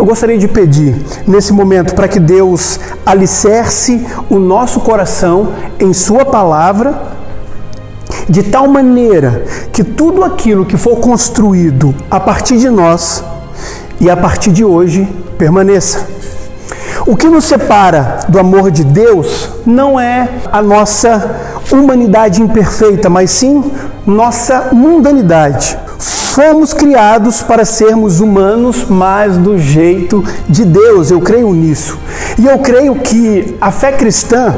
Eu gostaria de pedir nesse momento para que Deus alicerce o nosso coração em Sua palavra, de tal maneira que tudo aquilo que for construído a partir de nós e a partir de hoje permaneça. O que nos separa do amor de Deus não é a nossa humanidade imperfeita, mas sim nossa mundanidade. Fomos criados para sermos humanos, mas do jeito de Deus. Eu creio nisso. E eu creio que a fé cristã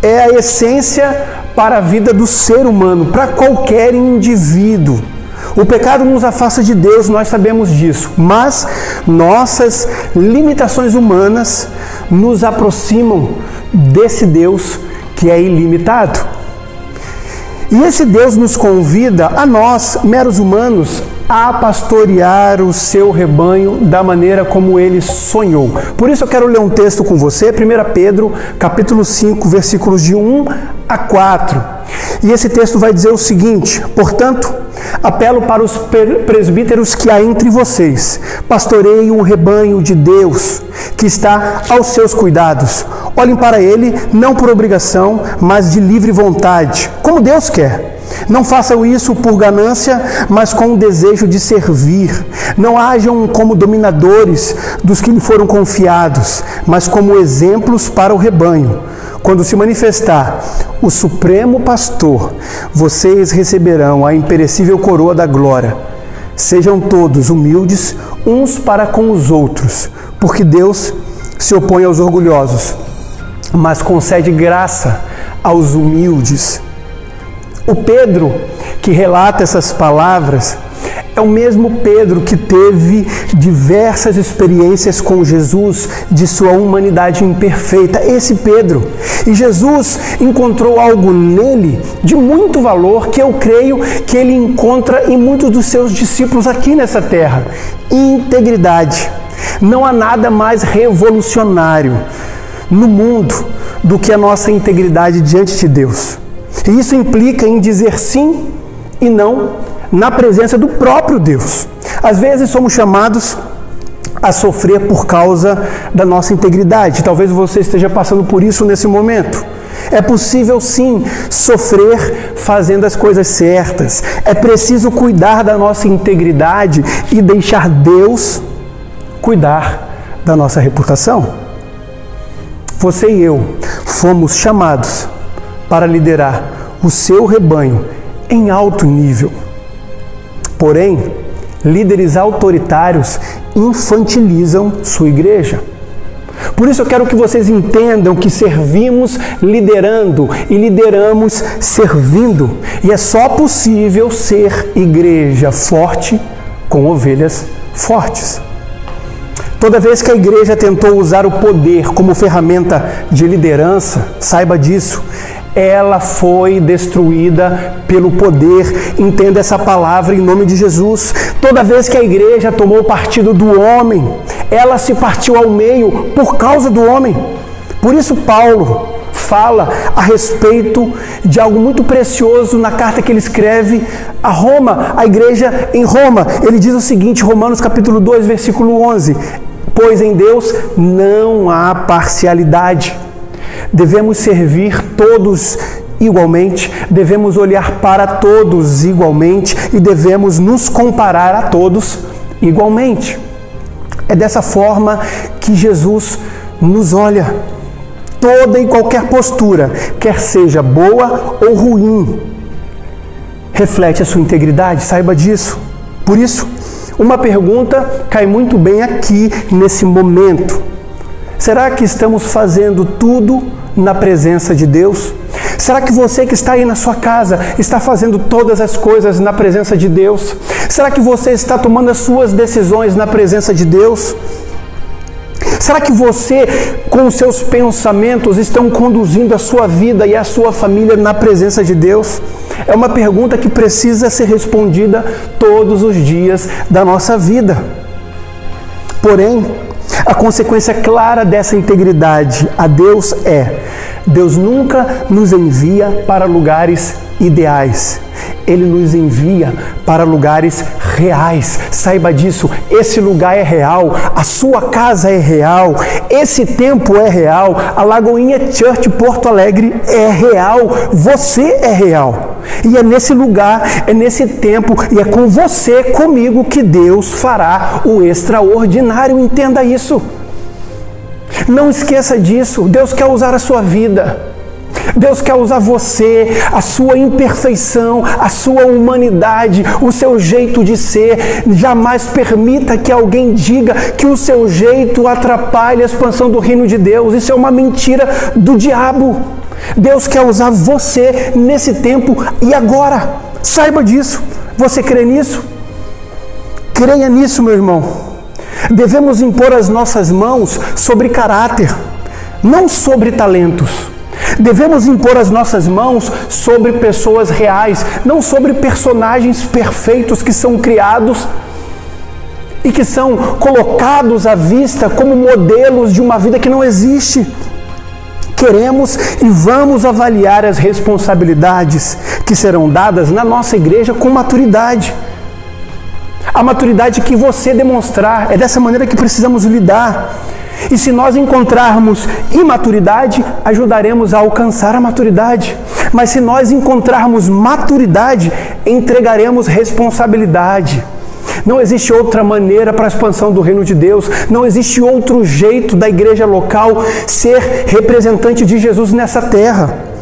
é a essência para a vida do ser humano, para qualquer indivíduo. O pecado nos afasta de Deus, nós sabemos disso, mas nossas limitações humanas nos aproximam desse Deus que é ilimitado. E esse Deus nos convida, a nós, meros humanos, a pastorear o seu rebanho da maneira como ele sonhou. Por isso eu quero ler um texto com você, 1 Pedro, capítulo 5, versículos de 1 a 4. E esse texto vai dizer o seguinte: Portanto, apelo para os presbíteros que há entre vocês, pastoreiem um rebanho de Deus que está aos seus cuidados. Olhem para ele não por obrigação, mas de livre vontade, como Deus quer não façam isso por ganância, mas com o desejo de servir. Não hajam como dominadores dos que lhe foram confiados, mas como exemplos para o rebanho. Quando se manifestar o Supremo Pastor, vocês receberão a imperecível coroa da glória. Sejam todos humildes uns para com os outros, porque Deus se opõe aos orgulhosos, mas concede graça aos humildes. O Pedro que relata essas palavras é o mesmo Pedro que teve diversas experiências com Jesus de sua humanidade imperfeita. Esse Pedro. E Jesus encontrou algo nele de muito valor que eu creio que ele encontra em muitos dos seus discípulos aqui nessa terra: integridade. Não há nada mais revolucionário no mundo do que a nossa integridade diante de Deus. E isso implica em dizer sim e não na presença do próprio Deus. Às vezes somos chamados a sofrer por causa da nossa integridade. Talvez você esteja passando por isso nesse momento. É possível sim sofrer fazendo as coisas certas. É preciso cuidar da nossa integridade e deixar Deus cuidar da nossa reputação. Você e eu fomos chamados para liderar o seu rebanho em alto nível. Porém, líderes autoritários infantilizam sua igreja. Por isso eu quero que vocês entendam que servimos liderando e lideramos servindo. E é só possível ser igreja forte com ovelhas fortes. Toda vez que a igreja tentou usar o poder como ferramenta de liderança, saiba disso, ela foi destruída pelo poder. Entenda essa palavra em nome de Jesus. Toda vez que a igreja tomou partido do homem, ela se partiu ao meio por causa do homem. Por isso, Paulo fala a respeito de algo muito precioso na carta que ele escreve a Roma, a igreja em Roma. Ele diz o seguinte, Romanos capítulo 2, versículo 11: Pois em Deus não há parcialidade Devemos servir todos igualmente, devemos olhar para todos igualmente e devemos nos comparar a todos igualmente. É dessa forma que Jesus nos olha. Toda e qualquer postura, quer seja boa ou ruim, reflete a sua integridade, saiba disso. Por isso, uma pergunta cai muito bem aqui nesse momento. Será que estamos fazendo tudo na presença de Deus? Será que você que está aí na sua casa está fazendo todas as coisas na presença de Deus? Será que você está tomando as suas decisões na presença de Deus? Será que você, com seus pensamentos, estão conduzindo a sua vida e a sua família na presença de Deus? É uma pergunta que precisa ser respondida todos os dias da nossa vida. Porém, a consequência clara dessa integridade a Deus é: Deus nunca nos envia para lugares ideais, Ele nos envia para lugares reais. Saiba disso, esse lugar é real, a sua casa é real, esse tempo é real, a Lagoinha Church Porto Alegre é real, você é real. E é nesse lugar, é nesse tempo e é com você, comigo, que Deus fará o extraordinário. Entenda isso. Não esqueça disso. Deus quer usar a sua vida. Deus quer usar você, a sua imperfeição, a sua humanidade, o seu jeito de ser. Jamais permita que alguém diga que o seu jeito atrapalhe a expansão do reino de Deus. Isso é uma mentira do diabo. Deus quer usar você nesse tempo e agora. Saiba disso. Você crê nisso? Creia nisso, meu irmão. Devemos impor as nossas mãos sobre caráter, não sobre talentos. Devemos impor as nossas mãos sobre pessoas reais, não sobre personagens perfeitos que são criados e que são colocados à vista como modelos de uma vida que não existe. Queremos e vamos avaliar as responsabilidades que serão dadas na nossa igreja com maturidade. A maturidade que você demonstrar, é dessa maneira que precisamos lidar. E se nós encontrarmos imaturidade, ajudaremos a alcançar a maturidade. Mas se nós encontrarmos maturidade, entregaremos responsabilidade. Não existe outra maneira para a expansão do reino de Deus, não existe outro jeito da igreja local ser representante de Jesus nessa terra.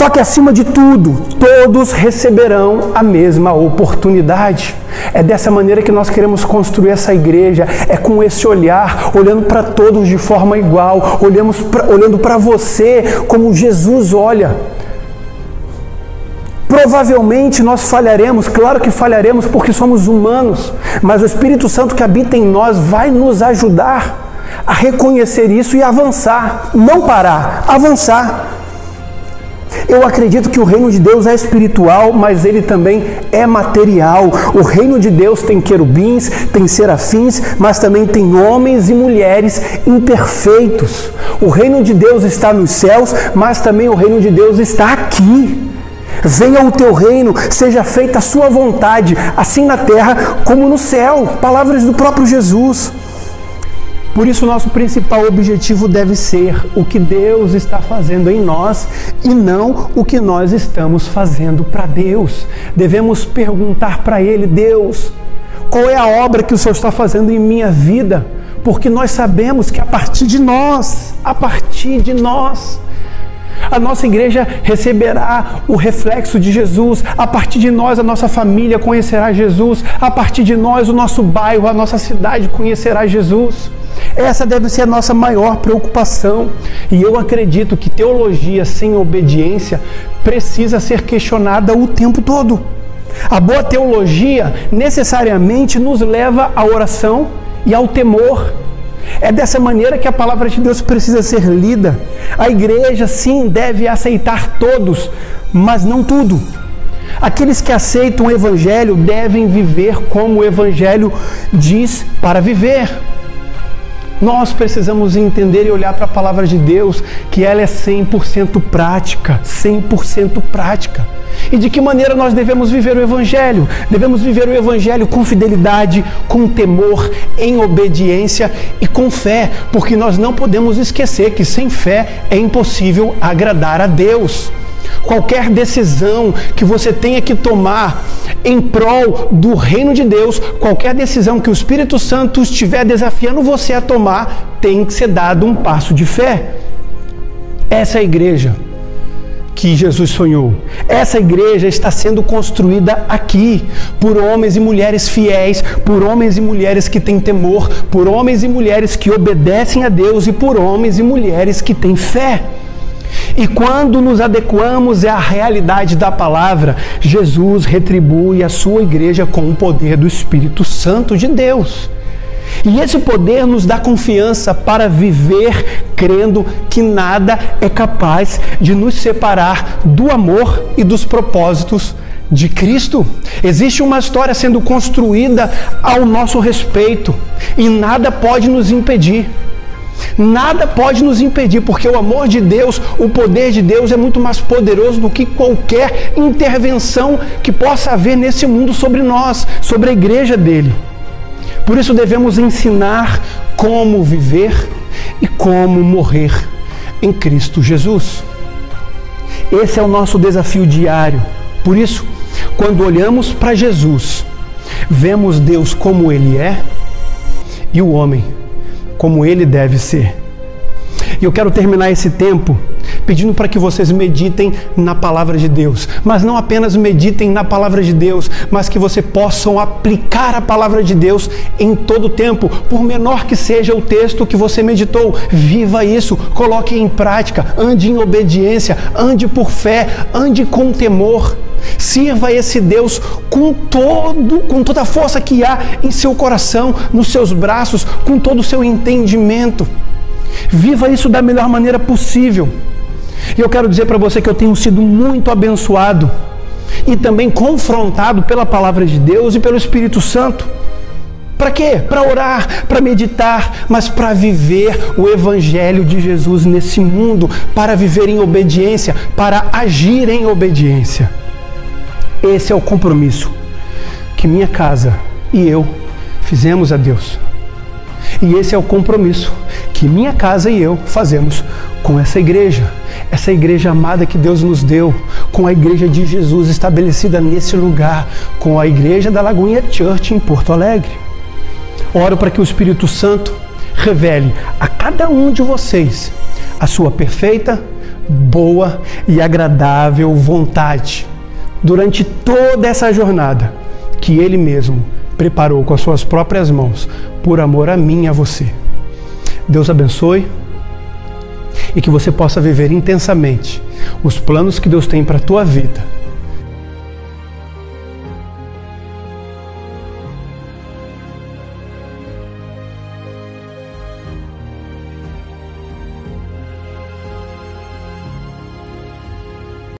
Só que acima de tudo, todos receberão a mesma oportunidade. É dessa maneira que nós queremos construir essa igreja, é com esse olhar, olhando para todos de forma igual, olhamos pra, olhando para você como Jesus olha. Provavelmente nós falharemos, claro que falharemos porque somos humanos, mas o Espírito Santo que habita em nós vai nos ajudar a reconhecer isso e avançar, não parar, avançar. Eu acredito que o reino de Deus é espiritual, mas ele também é material. O reino de Deus tem querubins, tem serafins, mas também tem homens e mulheres imperfeitos. O reino de Deus está nos céus, mas também o reino de Deus está aqui. Venha o teu reino, seja feita a sua vontade, assim na terra como no céu. Palavras do próprio Jesus. Por isso, nosso principal objetivo deve ser o que Deus está fazendo em nós e não o que nós estamos fazendo para Deus. Devemos perguntar para Ele: Deus, qual é a obra que o Senhor está fazendo em minha vida? Porque nós sabemos que a partir de nós, a partir de nós, a nossa igreja receberá o reflexo de Jesus. A partir de nós, a nossa família conhecerá Jesus. A partir de nós, o nosso bairro, a nossa cidade conhecerá Jesus. Essa deve ser a nossa maior preocupação. E eu acredito que teologia sem obediência precisa ser questionada o tempo todo. A boa teologia necessariamente nos leva à oração e ao temor. É dessa maneira que a palavra de Deus precisa ser lida. A igreja, sim, deve aceitar todos, mas não tudo. Aqueles que aceitam o Evangelho devem viver como o Evangelho diz para viver. Nós precisamos entender e olhar para a palavra de Deus que ela é 100% prática, 100% prática. E de que maneira nós devemos viver o Evangelho? Devemos viver o Evangelho com fidelidade, com temor, em obediência e com fé, porque nós não podemos esquecer que sem fé é impossível agradar a Deus. Qualquer decisão que você tenha que tomar em prol do reino de Deus, qualquer decisão que o Espírito Santo estiver desafiando você a tomar, tem que ser dado um passo de fé. Essa é a igreja que Jesus sonhou. Essa igreja está sendo construída aqui por homens e mulheres fiéis, por homens e mulheres que têm temor, por homens e mulheres que obedecem a Deus e por homens e mulheres que têm fé. E quando nos adequamos à realidade da palavra, Jesus retribui a sua igreja com o poder do Espírito Santo de Deus. E esse poder nos dá confiança para viver crendo que nada é capaz de nos separar do amor e dos propósitos de Cristo. Existe uma história sendo construída ao nosso respeito e nada pode nos impedir. Nada pode nos impedir, porque o amor de Deus, o poder de Deus é muito mais poderoso do que qualquer intervenção que possa haver nesse mundo sobre nós, sobre a igreja dele. Por isso devemos ensinar como viver e como morrer em Cristo Jesus. Esse é o nosso desafio diário. Por isso, quando olhamos para Jesus, vemos Deus como Ele é e o homem como ele deve ser. E eu quero terminar esse tempo pedindo para que vocês meditem na palavra de Deus, mas não apenas meditem na palavra de Deus, mas que você possam aplicar a palavra de Deus em todo o tempo, por menor que seja o texto que você meditou. Viva isso, coloque em prática, ande em obediência, ande por fé, ande com temor. Sirva esse Deus com todo, com toda a força que há em seu coração, nos seus braços, com todo o seu entendimento. Viva isso da melhor maneira possível. E eu quero dizer para você que eu tenho sido muito abençoado e também confrontado pela palavra de Deus e pelo Espírito Santo. Para quê? Para orar, para meditar, mas para viver o Evangelho de Jesus nesse mundo, para viver em obediência, para agir em obediência. Esse é o compromisso que minha casa e eu fizemos a Deus. E esse é o compromisso que minha casa e eu fazemos com essa igreja, essa igreja amada que Deus nos deu, com a igreja de Jesus estabelecida nesse lugar, com a igreja da Lagoinha Church em Porto Alegre. Oro para que o Espírito Santo revele a cada um de vocês a sua perfeita, boa e agradável vontade durante toda essa jornada que Ele mesmo preparou com as suas próprias mãos, por amor a mim e a você. Deus abençoe e que você possa viver intensamente os planos que Deus tem para a tua vida